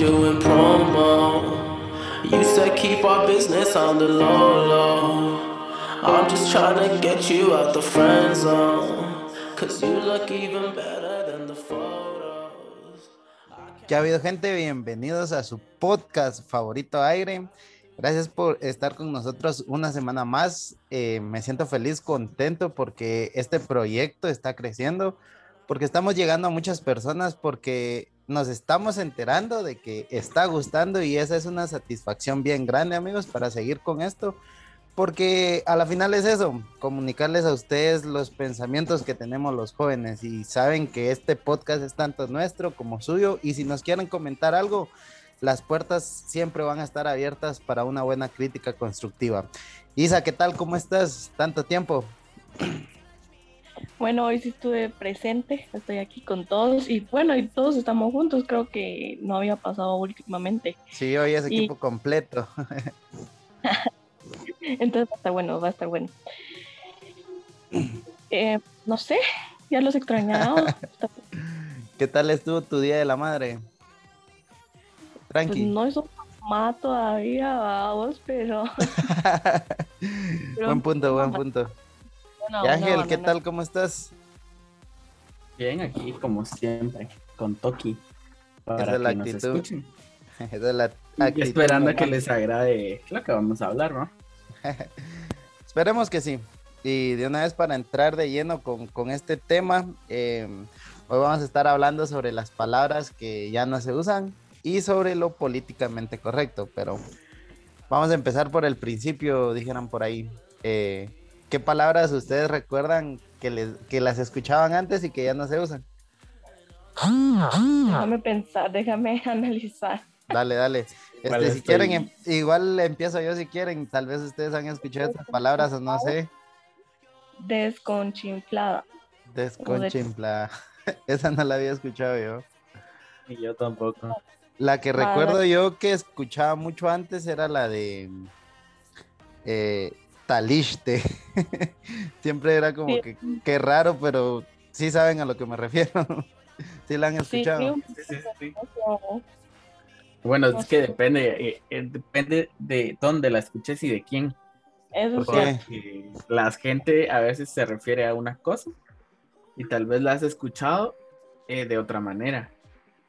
doing promo. You said keep our business on the low low. I'm just trying to get you out the friend zone. Cause you look even better than the photos. ¿Qué ha habido gente? Bienvenidos a su podcast favorito aire. Gracias por estar con nosotros una semana más. Eh, me siento feliz, contento porque este proyecto está creciendo, porque estamos llegando a muchas personas, porque nos estamos enterando de que está gustando y esa es una satisfacción bien grande, amigos, para seguir con esto. Porque a la final es eso, comunicarles a ustedes los pensamientos que tenemos los jóvenes y saben que este podcast es tanto nuestro como suyo y si nos quieren comentar algo, las puertas siempre van a estar abiertas para una buena crítica constructiva. Isa, ¿qué tal? ¿Cómo estás? Tanto tiempo. Bueno, hoy sí estuve presente, estoy aquí con todos y bueno, y todos estamos juntos, creo que no había pasado últimamente. Sí, hoy es Y- equipo completo. Entonces va a estar bueno, va a estar bueno. Eh, no sé, ya los extrañaba. ¿Qué tal estuvo tu Día de la Madre? pues Tranqui. no es un mamá todavía, vamos, pero... pero buen punto, buen punto. No, Y Ángel, no, ¿qué no, tal? ¿Cómo estás? Bien, aquí como siempre, con Toki. Para Esa es la que nos actitud. escuchen. Esa es la Y actitud esperando a que les agrade lo que vamos a hablar, ¿no? Esperemos que sí. Y de una vez para entrar de lleno con, con este tema, eh, hoy vamos a estar hablando sobre las palabras que ya no se usan y sobre lo políticamente correcto. Pero vamos a empezar por el principio, dijeran por ahí. Eh, ¿Qué palabras ustedes recuerdan que, les, que las escuchaban antes y que ya no se usan? Déjame pensar, déjame analizar. Dale, dale. ¿Cuál Este, si estoy? quieren, em- igual empiezo yo si quieren. Tal vez ustedes han escuchado estas palabras o no sé. Desconchinflada. Desconchimpla. Esa no la había escuchado yo. Y yo tampoco. La que recuerdo yo que escuchaba mucho antes era la de eh, Taliste. Siempre era como Sí. que, que raro, pero sí saben a lo que me refiero. sí la han escuchado. sí, Sí, Bueno, No es que depende, eh, eh, depende de dónde la escuches y de quién. Eso es ¿Por qué? Porque la gente a veces se refiere a una cosa y tal vez la has escuchado eh, de otra manera,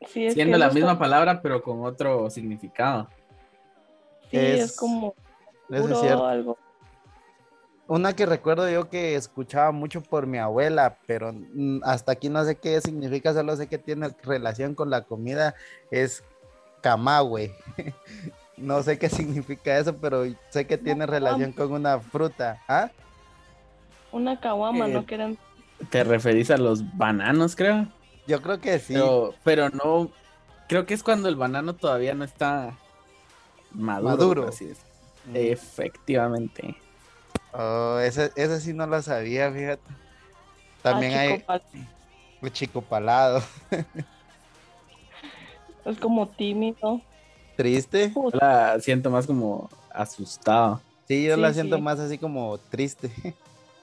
Sí, es siendo la misma palabra pero con otro significado. Sí, Es- es, como eso es algo. Una que recuerdo yo que escuchaba mucho por mi abuela, pero mm, hasta aquí no sé qué significa, solo sé que tiene relación con la comida, es camagüe. No sé qué significa eso, pero sé que tiene relación con una fruta. ¿Ah? Una caguama, Eh, no quieren. Te referís a los bananos, creo. Yo creo que sí. Pero, pero no, creo que es cuando el banano todavía no está maduro. Maduro. así. Mm. Efectivamente. Oh, ese, ese sí no lo sabía, fíjate. También Ah, hay chico, pal- el chico palado. Es como tímido. Triste. Yo la siento más como asustado. Sí, yo Sí, la siento sí. más así como triste.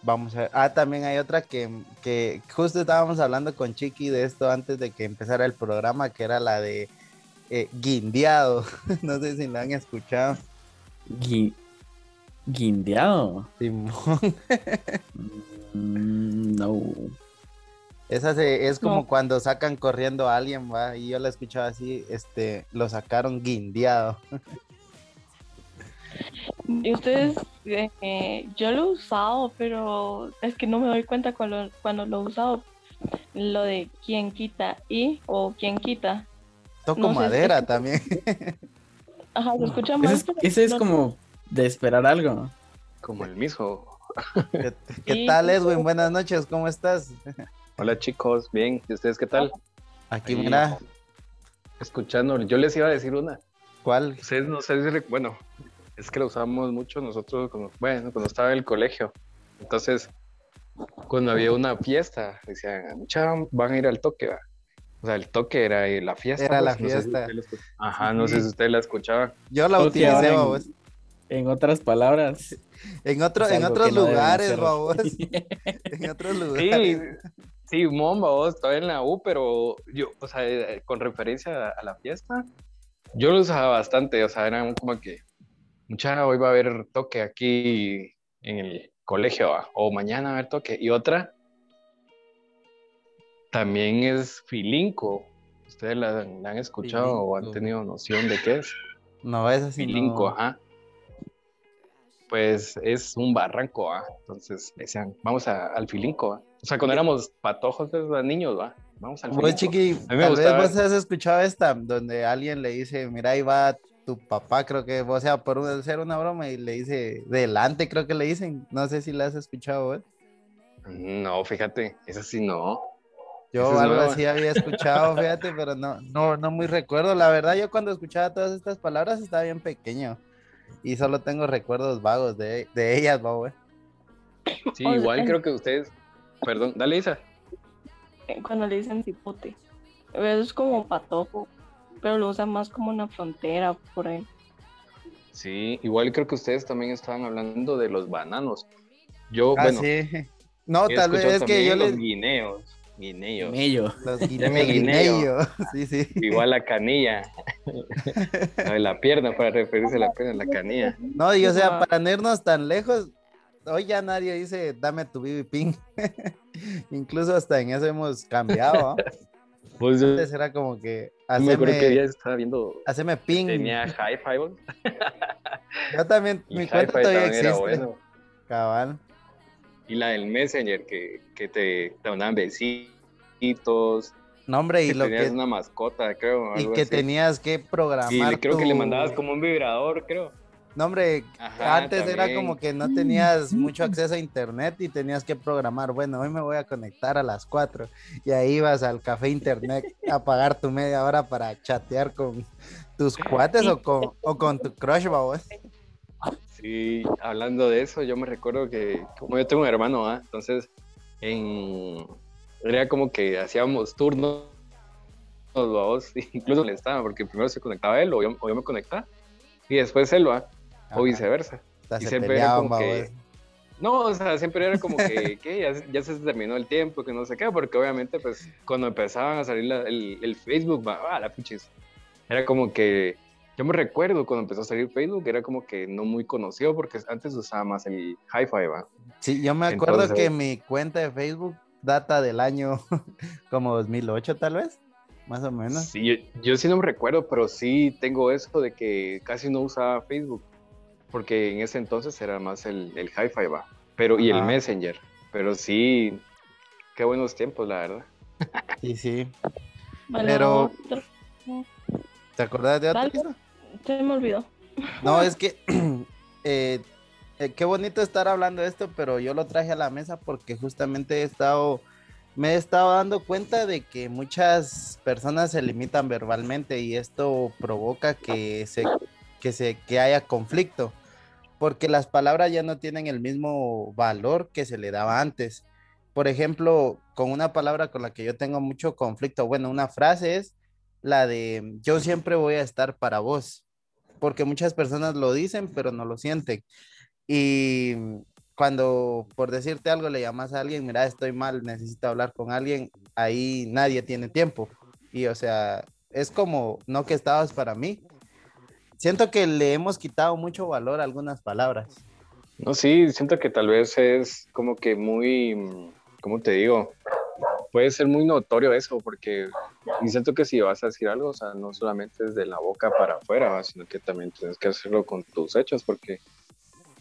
Vamos a ver. Ah, también hay otra que, que justo estábamos hablando con Chiqui de esto antes de que empezara el programa, que era la de eh, guindeado. no sé si la han escuchado. Gui- guindeado. Simón. Mm, no. Esa se- es como No. cuando sacan corriendo a alguien, va, y yo la escuchaba así, este, lo sacaron guindeado. Y ustedes, eh, yo lo he usado, pero es que no me doy cuenta cuando, cuando lo he usado. Lo de quién quita y o quién quita. Toco No sé, madera es que- también. Ajá, se escucha Ese mal. es, ese es no- como de esperar algo. Como el mismo. ¿Qué, tal, Edwin? Buenas noches, ¿cómo estás? Hola chicos, bien. ¿Y ustedes qué tal? Aquí, Ahí, mira, Escuchando, yo les iba a decir una. ¿cuál? Ustedes no sé bueno, es que lo usamos mucho nosotros, cuando, bueno, cuando estaba en el colegio. Entonces, cuando había una fiesta, decían, van a ir al toque, ¿va?". O sea, el toque era eh, la fiesta. Era la no sé si fiesta. la Ajá, no sé si ustedes la escuchaban. Yo la utilicé, en- babos. En otras palabras. En, otro, en otros no lugares, babos. En otros Sí, lugares. sí, momba, vos, estaba en la U, pero yo, o sea, eh, con referencia a, a la fiesta, yo lo usaba bastante, o sea, era como que, mucha, hoy va a haber toque aquí en el colegio, ¿va? o mañana va a haber toque, y otra, también es filinco, ¿ustedes la, la han escuchado o han tenido noción de qué es? No, es así. Filinco, no. ajá. Pues es un barranco, ¿va? Entonces decían, vamos a- al Filinco, ¿va? O sea, cuando éramos patojos, pues, niños, ¿va? Vamos al Filinco. chiqui, A mí me tal vez gustaba vos has escuchado esta, donde alguien le dice, mira, ahí va tu papá, creo que, o sea, por hacer una broma y le dice, delante, creo que le dicen. No sé si la has escuchado, vos. No, fíjate, esa sí no. Yo es algo nueva. así había escuchado, fíjate, pero no, no, no muy recuerdo. La verdad, yo cuando escuchaba todas estas palabras estaba bien pequeño y solo tengo recuerdos vagos de, de ellas, babos. Sí, O igual creo que ustedes. Perdón, dale, Isa. eh, Cuando le dicen cipote. Es como patojo, pero lo usan más como una frontera por ahí. Sí, igual creo que ustedes también estaban hablando de los bananos. Yo, Ah, bueno, sí. No, tal vez es que yo les... los guineos. Guineos. Los guineo. guineos. Sí, sí. Igual la canilla. La pierna, para referirse a la pierna, la canilla. No, y o sea, Ajá. para no irnos tan lejos, hoy ya nadie dice, dame tu BB pin. Incluso hasta en eso hemos cambiado. ¿ah? Pues yo Antes era como que, me acuerdo que haceme, estaba viendo. haceme ping. Tenía hi-fi, Yo también, y mi cuenta todavía también era existe. bueno. Cabal. Y la del Messenger, que, que te, te mandaban besitos. No, hombre, y que lo tenías que, una mascota, creo. y que así. tenías que programar. Y creo que le mandabas como un vibrador, creo. No, hombre, Ajá, antes era como que no tenías mucho acceso a internet y tenías que programar. Bueno, hoy me voy a conectar a las 4 y ahí ibas al café internet a pagar tu media hora para chatear con tus cuates o con, o con tu crush, babos. Sí, hablando de eso, yo me recuerdo que, como yo tengo un hermano, ¿ah? entonces, en... era como que hacíamos turnos, los incluso le estaba, porque primero se conectaba él o yo, o yo me conectaba, y después él, ¿va? o viceversa. y se siempre era peleaban, como que-. No, o sea, siempre era como que, que ya, se- ya se terminó el tiempo, que no sé qué, porque obviamente, pues, cuando empezaban a salir la- el, el Facebook, ah, la puchis, era como que, yo me recuerdo cuando empezó a salir Facebook, era como que no muy conocido, porque antes usaba más el hi-fi, va. Sí, yo me acuerdo Entonces- que mi cuenta de Facebook data del año como 2008 tal vez, más o menos. Sí, yo, yo sí no me recuerdo, pero sí tengo eso de que casi no usaba Facebook, porque en ese entonces era más el, el hi-fi, va, pero, y el. Messenger, pero sí, qué buenos tiempos, la verdad. Sí, sí. Bueno, Pero- ¿Te acordás de. Isa? se me olvidó. No, es que eh, eh, qué bonito estar hablando de esto, pero yo lo traje a la mesa porque justamente he estado, me he estado dando cuenta de que muchas personas se limitan verbalmente y esto provoca que se, que se, que haya conflicto, porque las palabras ya no tienen el mismo valor que se le daba antes. Por ejemplo, con una palabra con la que yo tengo mucho conflicto, bueno, una frase es la de yo siempre voy a estar para vos porque muchas personas lo dicen, pero no lo sienten. Y cuando, por decirte algo, le llamas a alguien, mira, estoy mal, necesito hablar con alguien, ahí nadie tiene tiempo. Y o sea, es como, no que estabas para mí. Siento que le hemos quitado mucho valor a algunas palabras. No, sí, siento que tal vez es como que muy, mm, ¿cómo te digo? puede ser muy notorio eso, porque siento que si vas a decir algo, o sea, no solamente desde la boca para afuera, sino que también tienes que hacerlo con tus hechos, porque,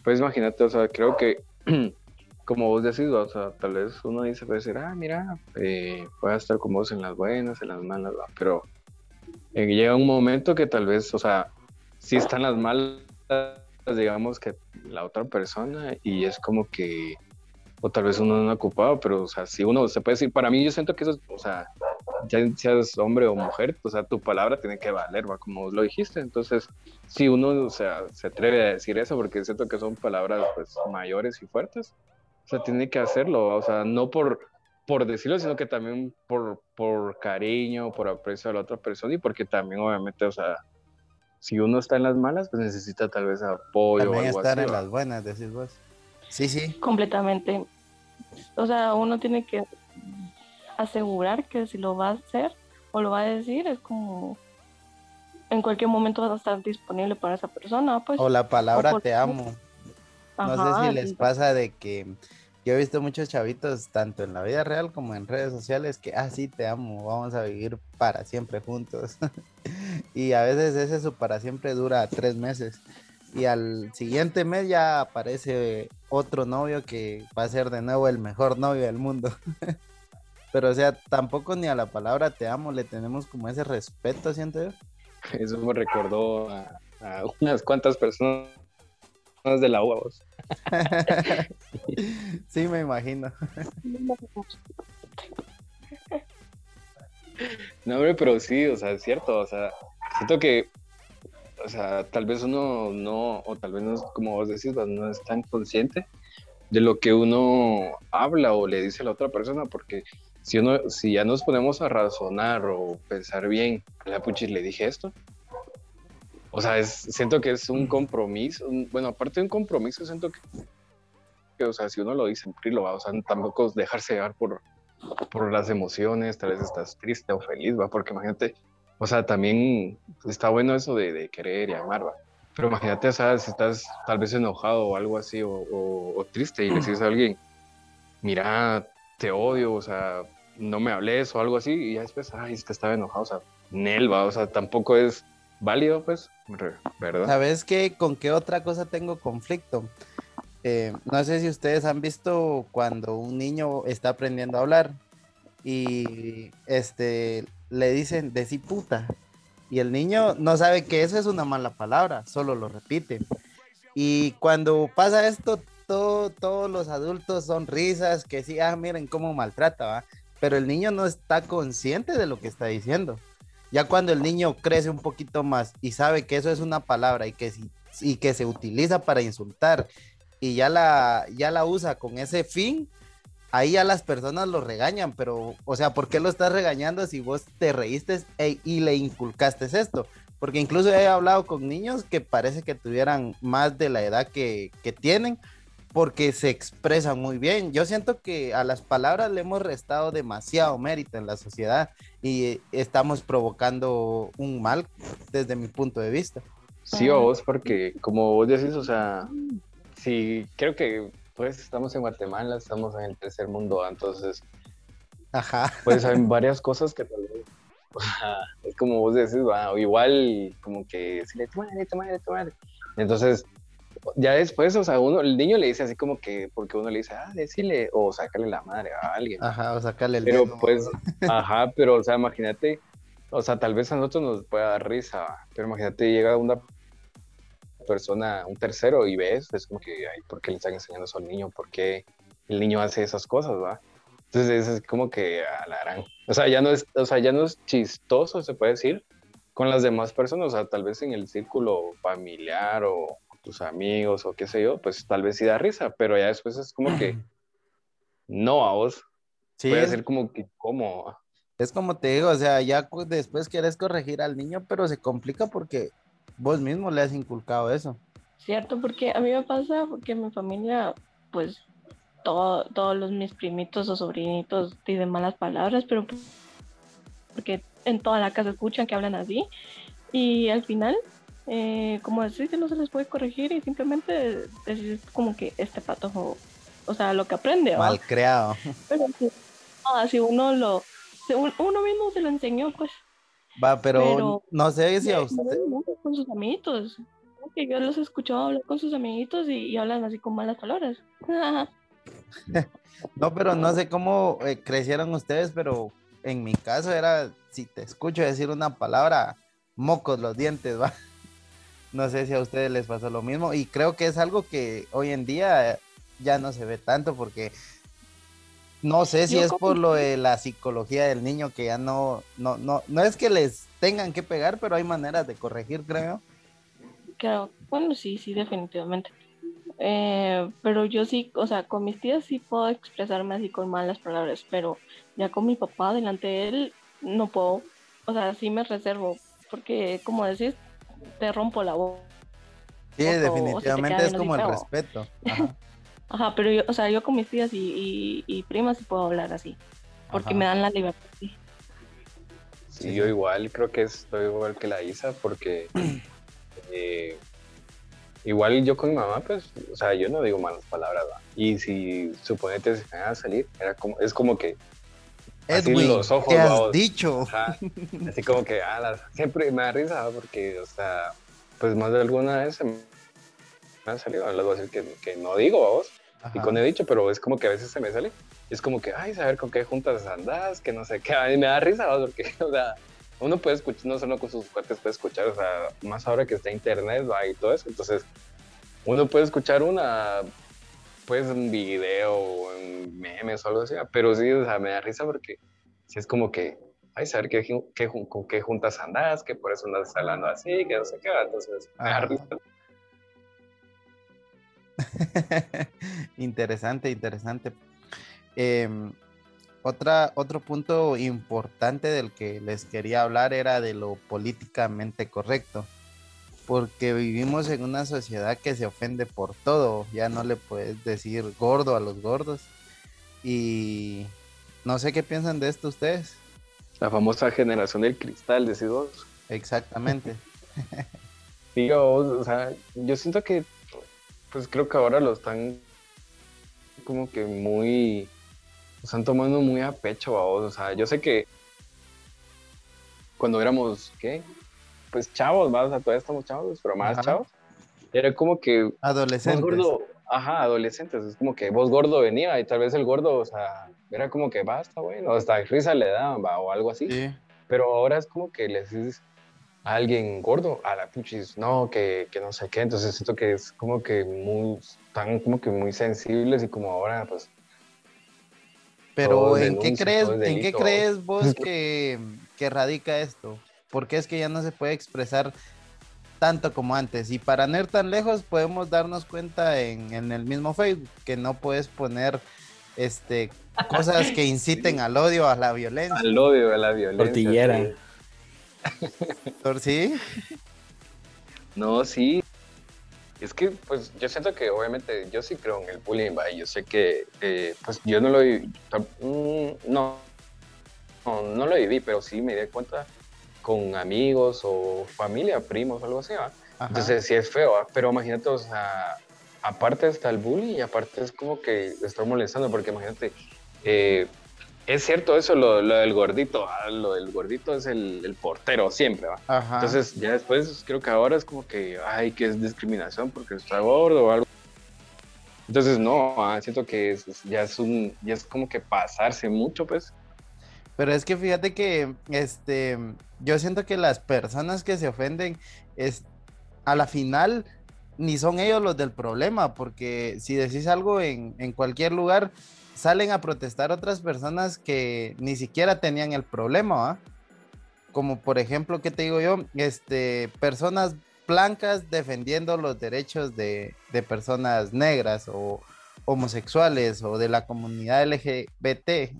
pues imagínate, o sea, creo que, como vos decís, o sea, tal vez uno dice, puede decir, ah, mira, eh, voy a estar con vos en las buenas, en las malas, pero eh, llega un momento que tal vez, o sea, si están las malas, digamos que la otra persona, y es como que o tal vez uno no ha ocupado, pero, o sea, si uno se puede decir, para mí yo siento que eso, o sea, ya seas hombre o mujer, o sea, tu palabra tiene que valer, ¿va? como lo dijiste. Entonces, si uno, o sea, se atreve a decir eso, porque siento que son palabras, pues, mayores y fuertes, o sea, tiene que hacerlo, o sea, no por, por decirlo, sino que también por, por cariño, por aprecio a la otra persona y porque también, obviamente, o sea, si uno está en las malas, pues necesita tal vez apoyo También o algo estar así, en ¿va? las buenas, decís vos. Sí, sí. Completamente. O sea, uno tiene que asegurar que si lo va a hacer o lo va a decir, es como en cualquier momento vas a estar disponible para esa persona. Pues, O la palabra por- te amo. No sé si les pasa de que yo he visto muchos chavitos, tanto en la vida real como en redes sociales, que, ah, sí, te amo, vamos a vivir para siempre juntos. y a veces ese su para siempre dura tres meses. Y al siguiente mes ya aparece otro novio que va a ser de nuevo el mejor novio del mundo. Pero o sea, tampoco ni a la palabra te amo le tenemos como ese respeto, siento yo. Eso me recordó a, a unas cuantas personas de la UAS. sí, me imagino. No, hombre, pero sí, o sea, es cierto, o sea, siento que, o sea, tal vez uno no, o tal vez no es como vos decís, pues, no es tan consciente de lo que uno habla o le dice a la otra persona, porque si uno, si ya nos ponemos a razonar o pensar bien, la puchis le dije esto. O sea, es, siento que es un compromiso, un- bueno, aparte de un compromiso, siento que, que, o sea, si uno lo dice, cumplirlo, ¿va? o sea, tampoco es dejarse llevar por, por las emociones, tal vez estás triste o feliz, ¿va? Porque imagínate, o sea, también está bueno eso de, de querer y amar, ¿va? Pero imagínate, o sea, si estás tal vez enojado o algo así, o, o- o triste y le dices a alguien, mira, te odio, o sea, no me hables o algo así, y ya después, ay, es que estaba enojado, o sea, Nelva, o sea, tampoco es válido, pues, ¿verdad? ¿Sabes qué? ¿Con qué otra cosa tengo conflicto? Eh, no sé si ustedes han visto cuando un niño está aprendiendo a hablar y este le dicen decí puta y el niño no sabe que eso es una mala palabra, solo lo repite. Y cuando pasa esto, todo- todos los adultos son risas, que sí, ah, miren cómo maltrata, ¿va? Pero el niño no está consciente de lo que está diciendo. Ya cuando el niño crece un poquito más y sabe que eso es una palabra y que, y que se utiliza para insultar y ya la, ya la usa con ese fin, ahí ya las personas lo regañan, pero, o sea, ¿por qué lo estás regañando si vos te reíste e- y le inculcaste esto? Porque incluso he hablado con niños que parece que tuvieran más de la edad que, que tienen, porque se expresan muy bien. Yo siento que a las palabras le hemos restado demasiado mérito en la sociedad y estamos provocando un mal desde mi punto de vista. Sí, o vos, porque como vos decís, o sea, sí, creo que pues estamos en Guatemala, estamos en el tercer mundo, entonces Ajá. pues hay varias cosas que tal vez, o sea, es como vos decís, va, o igual como que decirle, tu madre, tu madre, tu madre. Entonces, ya después, o sea, uno, el niño le dice así como que, porque uno le dice, ah, decirle, o sácale la madre a alguien. Ajá, o sacarle el Pero dedo. pues, ajá, pero o sea, imagínate, o sea, tal vez a nosotros nos pueda dar risa, pero imagínate, llega una persona, un tercero y ves, es como que, ay, ¿por qué le están enseñando eso al niño? ¿Por qué el niño hace esas cosas, va? Entonces es como que a la gran. O sea, ya no es, o sea, ya no es chistoso, se puede decir, con las demás personas, o sea, tal vez en el círculo familiar o tus amigos o qué sé yo, pues tal vez sí da risa, pero ya después es como que no a vos. Sí, Puede ser como que, ¿cómo? es como te digo, o sea, ya después quieres corregir al niño, pero se complica porque vos mismo le has inculcado eso. Cierto, porque a mí me pasa porque mi familia, pues, todo- todos los mis primitos o sobrinitos dicen malas palabras, pero porque en toda la casa escuchan que hablan así y al final, eh, como decís, que no se les puede corregir y simplemente decís como que este patojo, o sea, lo que aprende, ¿va? Mal creado. Pero Ah, si uno lo, si un- uno mismo se lo enseñó, pues. Va, pero, Pero- no sé si a usted. con sus amiguitos. Que yo los he escuchado hablar con sus amiguitos y, y hablan así con malas palabras. No, pero no sé cómo eh, crecieron ustedes, pero en mi caso era, si te escucho decir una palabra, mocos los dientes, va. No sé si a ustedes les pasó lo mismo y creo que es algo que hoy en día eh, ya no se ve tanto porque no sé si Yo es como- por lo de la psicología del niño que ya no, no, no, no es que les tengan que pegar, pero hay maneras de corregir, creo. Claro, bueno, sí, sí, definitivamente. Eh, pero yo sí, o sea, con mis tías sí puedo expresarme así con malas palabras, pero ya con mi papá delante de él no puedo, o sea, sí me reservo, porque como decís, te rompo la voz. Sí, definitivamente es como el respeto. Ajá. Ajá, pero yo, o sea, yo con mis tías y, y, y primas sí puedo hablar así, porque Ajá. me dan la libertad. sí. Sí, yo igual creo que estoy igual que la Isa porque eh, igual yo con mi mamá, pues, o sea, yo no digo malas palabras, ¿va? Y si suponete se me van a salir, era como, es como que, Edwin, los ojos, ¿qué has vamos. dicho? ajá, así como que, ah, siempre me da risa, porque, o sea, pues más de alguna vez se me han salido, les voy a decir que, que no digo, vamos, y Ajá. con he dicho, pero es como que a veces se me sale. y Es como que, ay, saber con qué juntas andás, que no sé qué. A mí me da risa, porque, o sea, uno puede escuchar, no solo con sus cuates puede escuchar, o sea, más ahora que está internet, va, y todo eso. Entonces, uno puede escuchar una, pues, un video, o en memes o algo así, pero sí, o sea, me da risa porque sí es como que, ay, saber qué, qué con qué juntas andás, que por eso andas hablando así, que no sé qué, entonces, me da risa. interesante, interesante. Em, otra, otro punto importante del que les quería hablar era de lo políticamente correcto, porque vivimos en una sociedad que se ofende por todo, ya no le puedes decir gordo a los gordos. Y no sé qué piensan de esto ustedes. La famosa generación del cristal, decís vos. Exactamente. Digo, o sea, yo siento que, pues creo que ahora lo están como que muy, lo están tomando muy a pecho a vos. O sea, yo sé que cuando éramos, ¿qué? Pues chavos, más, o sea, todavía estamos chavos, pero más Ajá. chavos. Era como que Adolescentes. gordo, ajá, adolescentes, es como que vos gordo venía y tal vez el gordo, o sea, era como que basta, bueno, hasta risa le daban, va, o algo así. Sí. Pero ahora es como que le dices a alguien gordo, a la puchis, no, que, que no sé qué. Entonces siento que es como que muy, están como que muy sensibles y como ahora, pues, Pero ¿en qué crees, en qué crees vos que, que radica esto? ¿Por qué es que ya no se puede expresar tanto como antes? Y para no ir tan lejos, podemos darnos cuenta en, en el mismo Facebook que no puedes poner este cosas que inciten al odio, a la violencia. al odio, a la violencia. Tortillera. sí. ¿Por sí? No, sí. Es que, pues, yo siento que obviamente yo sí creo en el bullying, ¿va? yo sé que, eh, pues, yo no lo viví, mm, no, no, no lo viví, pero sí me di cuenta con amigos o familia, primos, algo así, ¿va? Entonces sí es feo, ¿va? pero imagínate, o sea, aparte está el bullying y aparte es como que estoy molestando, porque imagínate, eh, es cierto eso, lo, lo del gordito, ah, lo del gordito es el, el portero siempre, ¿va? Ajá. Entonces ya después creo que ahora es como que, ay, que es discriminación porque está gordo o algo. Entonces no, ah, siento que es- ya es un, ya es como que pasarse mucho, pues. Pero es que fíjate que este yo siento que las personas que se ofenden es a la final ni son ellos los del problema, porque si decís algo en, en cualquier lugar, salen a protestar otras personas que ni siquiera tenían el problema, ¿va? Como por ejemplo, ¿qué te digo yo? Este, personas blancas defendiendo los derechos de, de personas negras o homosexuales o de la comunidad LGBT.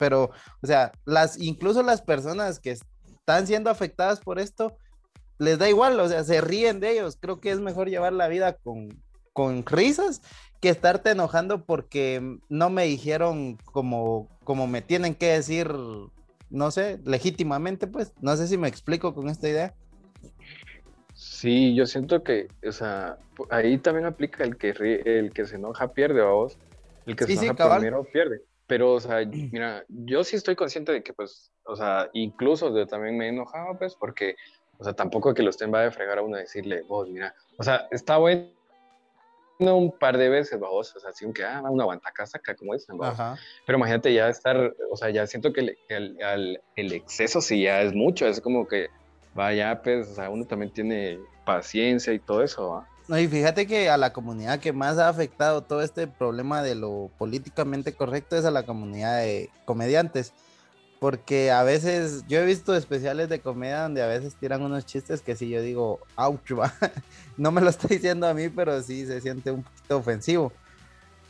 Pero, o sea, las, incluso las personas que están siendo afectadas por esto, les da igual, o sea, se ríen de ellos. Creo que es mejor llevar la vida con, con risas que estarte enojando porque no me dijeron como, como me tienen que decir, no sé, legítimamente, pues. No sé si me explico con esta idea. Sí, yo siento que, o sea, ahí también aplica el que ríe- el que se enoja pierde, vamos. El que Sí, se enoja primero pierde. Pero, o sea, mira, yo sí estoy consciente de que, pues, o sea, incluso yo también me he enojado, pues, porque, o sea, tampoco que lo estén va a fregar a uno y decirle, vos, mira, o sea, está bueno un par de veces, vamos, o sea, así que, ah, una guantaca saca, como dicen. Pero imagínate ya estar, o sea, ya siento que el, el, el- el exceso sí ya es mucho, es como que, vaya, pues, o sea, uno también tiene paciencia y todo eso, ¿va? No, y fíjate que a la comunidad que más ha afectado todo este problema de lo políticamente correcto es a la comunidad de comediantes. Porque a veces, yo he visto especiales de comedia donde a veces tiran unos chistes que sí yo digo, ouch, va. No me lo está diciendo a mí, pero sí se siente un poquito ofensivo.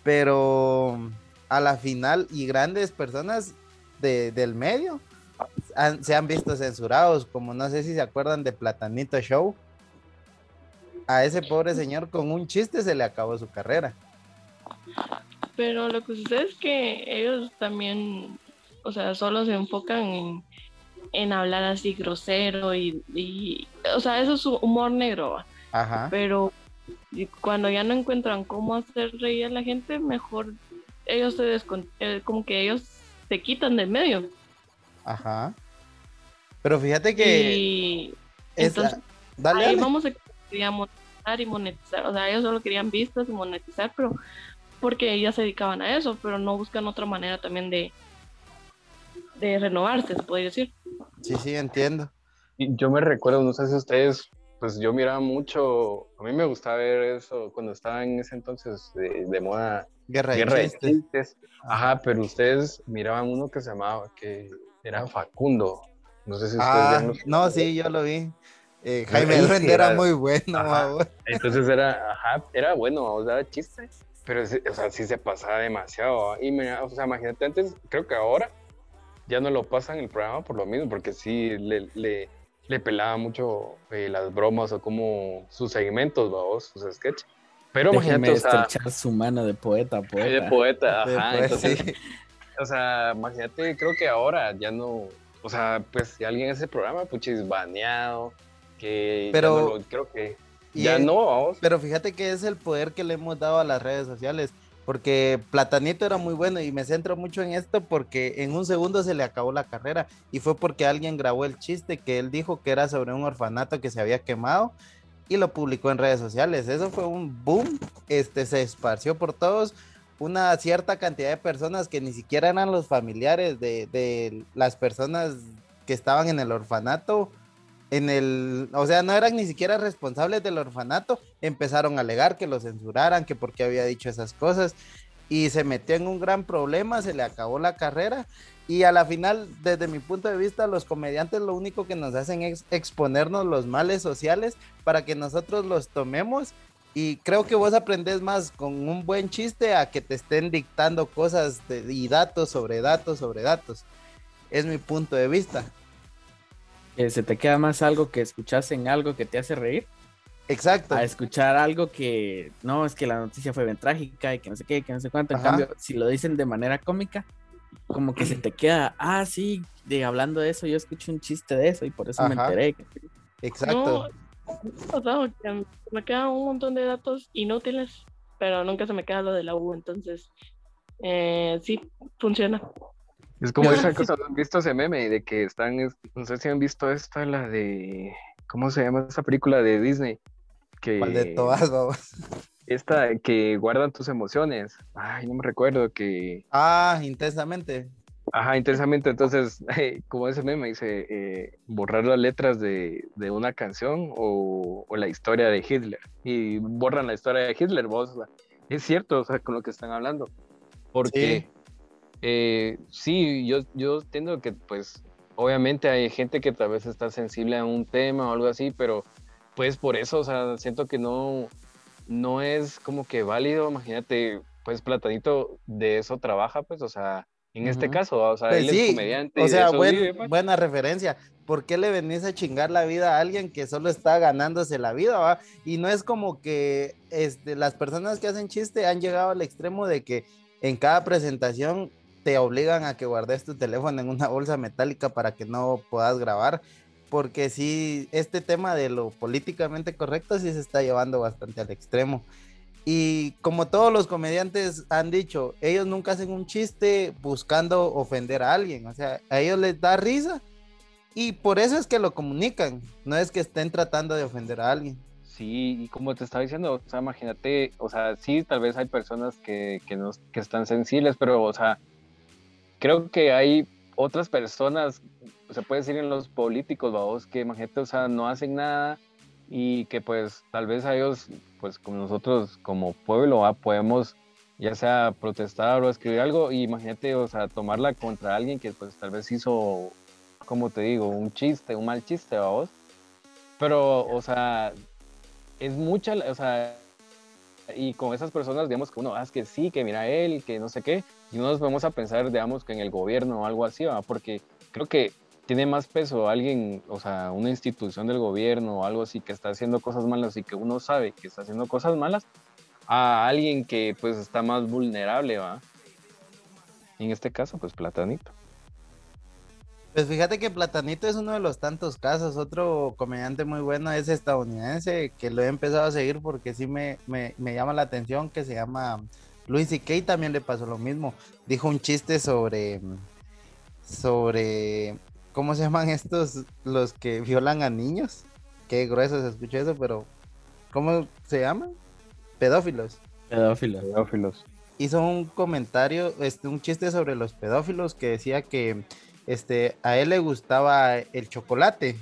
Pero a la final, y grandes personas de- del medio han- se han visto censurados, como no sé si se acuerdan de Platanito Show. A ese pobre señor con un chiste se le acabó su carrera. Pero lo que sucede es que ellos también, o sea, solo se enfocan en, en hablar así grosero y, y, o sea, eso es su humor negro. Ajá. pero cuando ya no encuentran cómo hacer reír a la gente, mejor ellos se descon eh, como que ellos se quitan del medio. Ajá. Pero fíjate que y esa- entonces dale, ahí dale. vamos a querían monetizar y monetizar, o sea, ellos solo querían vistas y monetizar, pero porque ellas se dedicaban a eso, pero no buscan otra manera también de de renovarse, se podría decir. Sí, sí, entiendo. Y yo me recuerdo, no sé si ustedes, pues yo miraba mucho, a mí me gustaba ver eso cuando estaba en ese entonces de, de moda Guerra, Guerra de chistes. Chistes. Ajá, pero ustedes miraban uno que se llamaba, que era Facundo. No sé si ustedes Ah, no, sí, yo lo vi. Eh, Jaime sí Duende era era- muy bueno, Ajá. Entonces era, ajá, era bueno, o sea, chiste, pero sí, o sea, sí se pasaba demasiado. Y mira, o sea, imagínate, antes, creo que ahora ya no lo pasan el programa por lo mismo, porque sí le, le, le pelaba mucho eh, las bromas o como sus segmentos, vamos, sus sketches. Pero Déjeme imagínate, o sea, estrechar su mano de poeta poeta. de poeta, ajá, Después, entonces, sí. o sea, imagínate, creo que ahora ya no, o sea, pues si alguien hace el programa, puchis, baneado, que Pero- no lo- creo que ya es- no, vamos. Pero fíjate que es el poder que le hemos dado a las redes sociales. Porque Platanito era muy bueno y me centro mucho en esto porque en un segundo se le acabó la carrera y fue porque alguien grabó el chiste que él dijo que era sobre un orfanato que se había quemado y lo publicó en redes sociales. Eso fue un boom, este se esparció por todos. Una cierta cantidad de personas que ni siquiera eran los familiares de, de las personas que estaban en el orfanato, en el, o sea, no eran ni siquiera responsables del orfanato, empezaron a alegar que lo censuraran, que porque había dicho esas cosas, y se metió en un gran problema, se le acabó la carrera, y a la final, desde mi punto de vista, los comediantes lo único que nos hacen es exponernos los males sociales para que nosotros los tomemos. Y creo que vos aprendés más con un buen chiste a que te estén dictando cosas de- y datos sobre datos sobre datos. Es mi punto de vista. Que se te queda más algo que escuchas en algo que te hace reír Exacto. a escuchar algo que no, es que la noticia fue bien trágica y que no sé qué, que no sé cuánto. En Ajá. cambio, si lo dicen de manera cómica, como que se te queda, ah, sí, de hablando de eso, yo escuché un chiste de eso y por eso me enteré. Exacto. No, o sea, que me quedan un montón de datos inútiles, pero nunca se me queda lo de la U, entonces eh, sí, funciona. Es como esa cosa, ¿han visto ese meme de que están, es- no sé si han visto esta, la de, ¿cómo se llama esa película de Disney? Que, ¿Cuál de todas, babos? Esta que guardan tus emociones. Ay, no me recuerdo que, Ah, intensamente. ajá, intensamente, entonces, como ese meme dice, eh, borrar las letras de, de una canción o, o la historia de Hitler. Y borran la historia de Hitler, vos. es cierto, o sea, con lo que están hablando. Porque... Sí. Eh, sí, yo, yo entiendo que pues obviamente hay gente que tal vez está sensible a un tema o algo así, pero pues por eso, o sea, siento que no, no es como que válido, imagínate, pues Platanito de eso trabaja, pues, o sea, en este Ujú. caso, o sea, Pues él sí, es comediante. o sea, buen- vive, pues. buena referencia. ¿Por qué le venís a chingar la vida a alguien que solo está ganándose la vida? va? Y no es como que este, las personas que hacen chiste han llegado al extremo de que en cada presentación te obligan a que guardes tu teléfono en una bolsa metálica para que no puedas grabar. Porque sí, este tema de lo políticamente correcto sí se está llevando bastante al extremo. Y como todos los comediantes han dicho, ellos nunca hacen un chiste buscando ofender a alguien. O sea, a ellos les da risa y por eso es que lo comunican. No es que estén tratando de ofender a alguien. Sí, y como te estaba diciendo, o sea, imagínate, o sea, sí, tal vez hay personas que, que, no, que están sensibles, pero, o sea, creo que hay otras personas, se puede decir en los políticos, vamos, que imagínate, o sea, no hacen nada y que pues tal vez a ellos, pues como nosotros como pueblo, podemos ya sea protestar o escribir algo, y imagínate, o sea, tomarla contra alguien que pues tal vez hizo, como te digo, un chiste, un mal chiste, vamos. Pero, o sea, es mucha, o sea, y con esas personas, digamos que uno, ah, es que sí, que mira él, que no sé qué, y no nos vamos a pensar, digamos, que en el gobierno o algo así, ¿va? porque creo que tiene más peso alguien, o sea, una institución del gobierno o algo así que está haciendo cosas malas y que uno sabe que está haciendo cosas malas, a alguien que pues está más vulnerable, ¿va? en este caso, pues Platanito. Pues fíjate que Platanito es uno de los tantos casos. Otro comediante muy bueno es estadounidense, que lo he empezado a seguir porque sí me, me, me llama la atención, que se llama Luis y Kay también le pasó lo mismo. Dijo un chiste sobre, sobre, ¿cómo se llaman estos, los que violan a niños? Qué grueso se escucha eso, pero ¿cómo se llaman? Pedófilos. Pedófilos. Pedófilos. Hizo un comentario, este, un chiste sobre los pedófilos que decía que este, a él le gustaba el chocolate.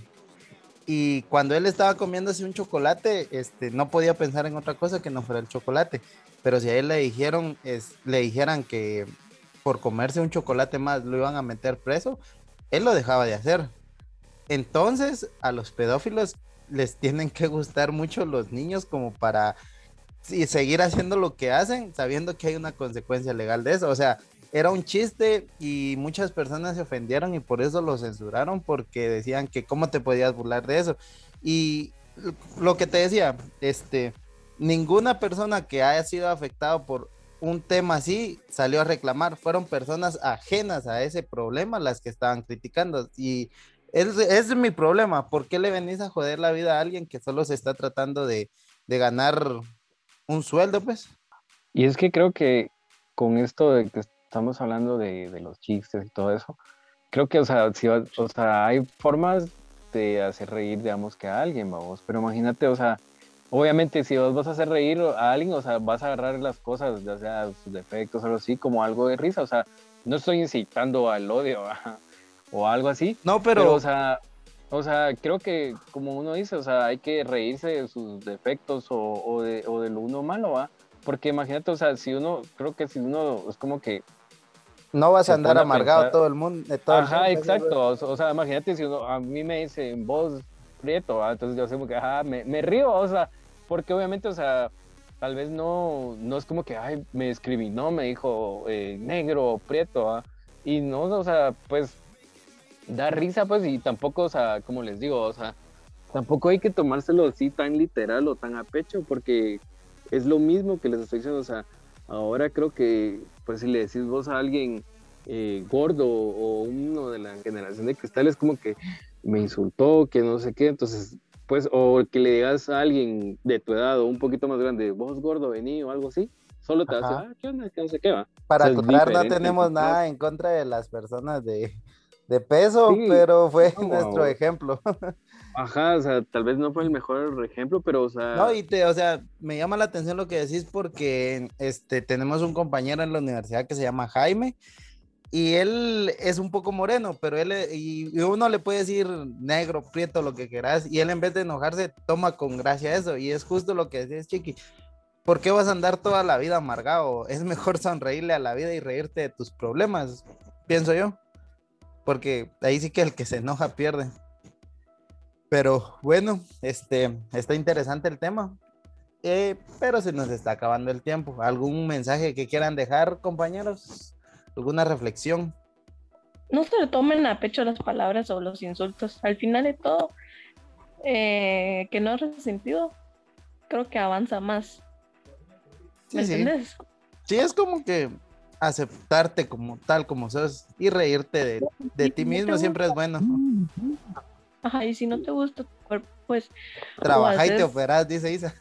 Y cuando él estaba comiéndose un chocolate, este, no podía pensar en otra cosa que no fuera el chocolate. Pero si a él le dijeron, le dijeran que por comerse un chocolate más lo iban a meter preso, él lo dejaba de hacer. Entonces, a los pedófilos les tienen que gustar mucho los niños como para seguir haciendo lo que hacen, sabiendo que hay una consecuencia legal de eso. O sea, era un chiste y muchas personas se ofendieron y por eso lo censuraron porque decían que cómo te podías burlar de eso. Y lo que te decía, este, ninguna persona que haya sido afectado por un tema así salió a reclamar, fueron personas ajenas a ese problema las que estaban criticando. Y es, es mi problema, ¿por qué le venís a joder la vida a alguien que solo se está tratando de, de ganar un sueldo, pues? Y es que creo que con esto de que estamos hablando de, de, los chistes y todo eso, creo que, o sea, si, o sea, hay formas de hacer reír, digamos, que a alguien, vamos, pero imagínate, o sea, obviamente si vos vas a hacer reír a alguien, o sea, vas a agarrar las cosas, ya sea sus defectos o algo así, como algo de risa, o sea, no estoy incitando al odio o algo así. No, pero... pero... o sea, o sea, creo que como uno dice, o sea, hay que reírse de sus defectos o, o de, o de lo uno malo, ¿va? Porque imagínate, o sea, si uno, creo que si uno es como que no vas a andar amargado a todo el mundo. Todo ajá, el mundo, exacto. O, sea, imagínate si uno, a mí me dicen vos prieto, ¿va? entonces yo sé que, ajá, me, me, río, o sea, porque obviamente, o sea, tal vez no, no es como que, ay, me escribí, no, me dijo eh, negro, prieto, ¿va? y no, o sea, pues da risa, pues, y tampoco, o sea, como les digo, o sea, tampoco hay que tomárselo así tan literal o tan a pecho, porque es lo mismo que les estoy diciendo, o sea, ahora creo que pues si le decís vos a alguien eh, gordo o uno de la generación de cristal es como que me insultó, que no sé qué, entonces, pues, o que le digas a alguien de tu edad o un poquito más grande, vos gordo, vení o algo así, solo te vas a decir, ah, ¿qué onda? ¿Qué no sé qué va? Para o sea, aclarar, no tenemos nada en contra de las personas de, de peso, sí, pero fue no, nuestro ejemplo. Ajá, o sea, tal vez no fue el mejor ejemplo, pero, o sea... No, y te, o sea, me llama la atención lo que decís porque, este, tenemos un compañero en la universidad que se llama Jaime, y él es un poco moreno, pero él, y uno le puede decir negro, prieto, lo que quieras, y él en vez de enojarse, toma con gracia eso, y es justo lo que decís, Chiqui. ¿Por qué vas a andar toda la vida amargado? Es mejor sonreírle a la vida y reírte de tus problemas, pienso yo. Porque ahí sí que el que se enoja pierde. Pero bueno, este, está interesante el tema. Eh, pero se nos está acabando el tiempo. ¿Algún mensaje que quieran dejar, compañeros? ¿Alguna reflexión? No se le tomen a pecho las palabras o los insultos. Al final de todo, eh, que no es resentido, creo que avanza más. ¿Me sí, entiendes? Sí. sí, es como que aceptarte como tal, como sos y reírte de, de ti mismo siempre es bueno. Ajá, y si no te gusta tu cuerpo, pues Trabaja y te operas, dice Isa.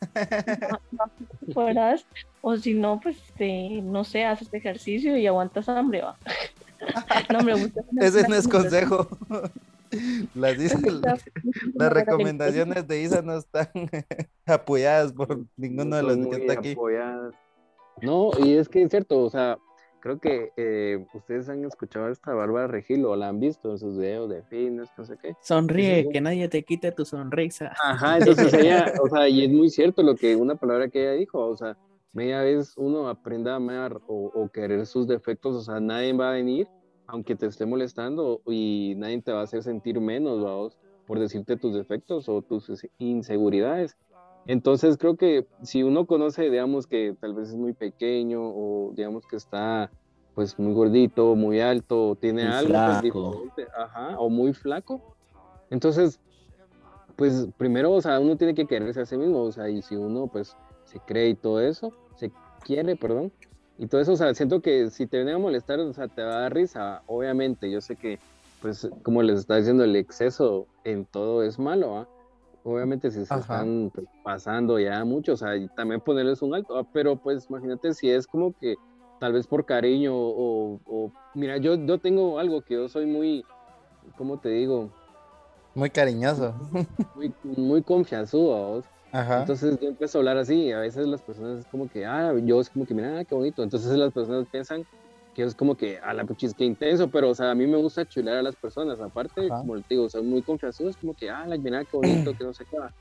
fueras, o si no, pues este, no sé, haces ejercicio y aguantas hambre, va. No, hombre, Ese no es consejo. Las, recomendaciones de Isa no están apoyadas por ninguno de los que está aquí. apoyadas. No, y es que es cierto, o sea, creo que eh, ustedes han escuchado a esta Bárbara Regil o la han visto en sus videos de fitness, no sé qué. Sonríe, que nadie te quite tu sonrisa. Ajá, entonces ella, o sea, y es muy cierto lo que una palabra que ella dijo, o sea, media vez uno aprenda a amar o, o querer sus defectos, o sea, nadie va a venir, aunque te esté molestando, y nadie te va a hacer sentir menos, vamos, por decirte tus defectos o tus inseguridades. Entonces creo que si uno conoce, digamos que tal vez es muy pequeño o digamos que está pues muy gordito, muy alto, o tiene Muy algo pues, diferente, ajá, o muy flaco, entonces pues primero, o sea, uno tiene que quererse a sí mismo, o sea, y si uno pues se cree y todo eso, se quiere, perdón, y todo eso, o sea, siento que si te viene a molestar, o sea, te va a dar risa, obviamente, yo sé que pues como les está diciendo, el exceso en todo es malo, ¿ah? Obviamente si se Ajá. están pues, pasando ya mucho, o sea, y también ponerles un alto, ¿ah? pero pues imagínate si es como que tal vez por cariño o, o- mira, yo, yo tengo algo que yo soy muy, ¿cómo te digo? Muy cariñoso. Muy, muy confianzudo. Entonces yo empiezo a hablar así y a veces las personas es como que, ah, yo es como que, mira, qué bonito. Entonces las personas piensan que es como que, a la puchis, qué intenso, pero o sea, a mí me gusta chular a las personas. Aparte, Ajá. como te digo, soy muy confianzudo, es como que, ah, la mira, qué bonito, que no sé qué. va".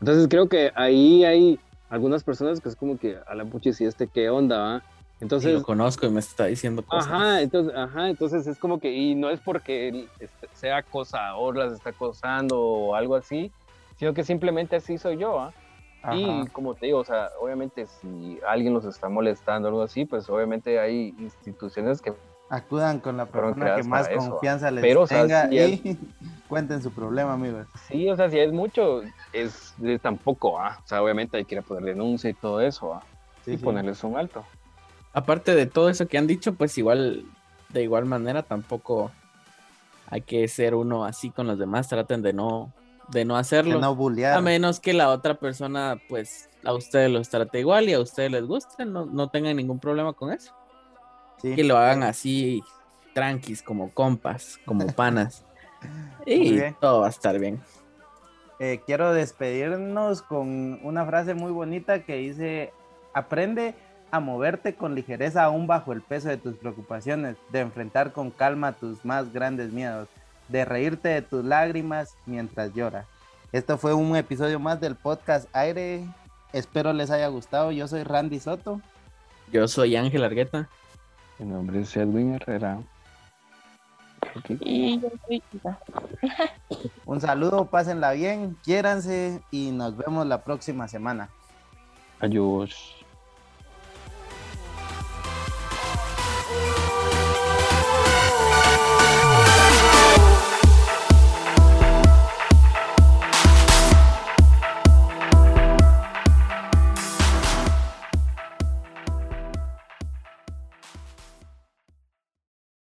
Entonces creo que ahí hay algunas personas que es como que, a la puchis, y este, qué onda, va. Entonces, lo conozco y me está diciendo cosas. Ajá, entonces, ajá, entonces es como que, y no es porque este, sea acosador, las está acosando o algo así, sino que simplemente así soy yo, ¿ah? Y Ajá. como te digo, o sea, obviamente si alguien los está molestando o algo así, pues obviamente hay instituciones que Acudan con la persona que más eso, confianza les Pero, o sea, tenga y cuenten su problema, amigos. sí, o sea, si es mucho, es, es tampoco, ¿ah? O sea, obviamente hay que ir a poner denuncia y todo eso, ¿ah? Sí, y sí. ponerles un alto. Aparte de todo eso que han dicho, pues igual, de igual manera, tampoco hay que ser uno así con los demás. Traten de no, de no hacerlo. no. A menos que la otra persona, pues, a ustedes los trate igual y a ustedes les guste, no, no tengan ningún problema con eso. Sí. Que lo hagan así, tranquis, como compas, como panas. Y todo va a estar bien. Eh, quiero despedirnos con una frase muy bonita que dice, aprende a moverte con ligereza aún bajo el peso de tus preocupaciones, de enfrentar con calma tus más grandes miedos, de reírte de tus lágrimas mientras lloras. Esto fue un episodio más del podcast Aire. Espero les haya gustado. Yo soy Randy Soto. Yo soy Ángel Argueta. Mi nombre es Edwin Herrera. Ok. Y yo soy Isa. Un saludo, pásenla bien, quiéranse y nos vemos la próxima semana. Adiós.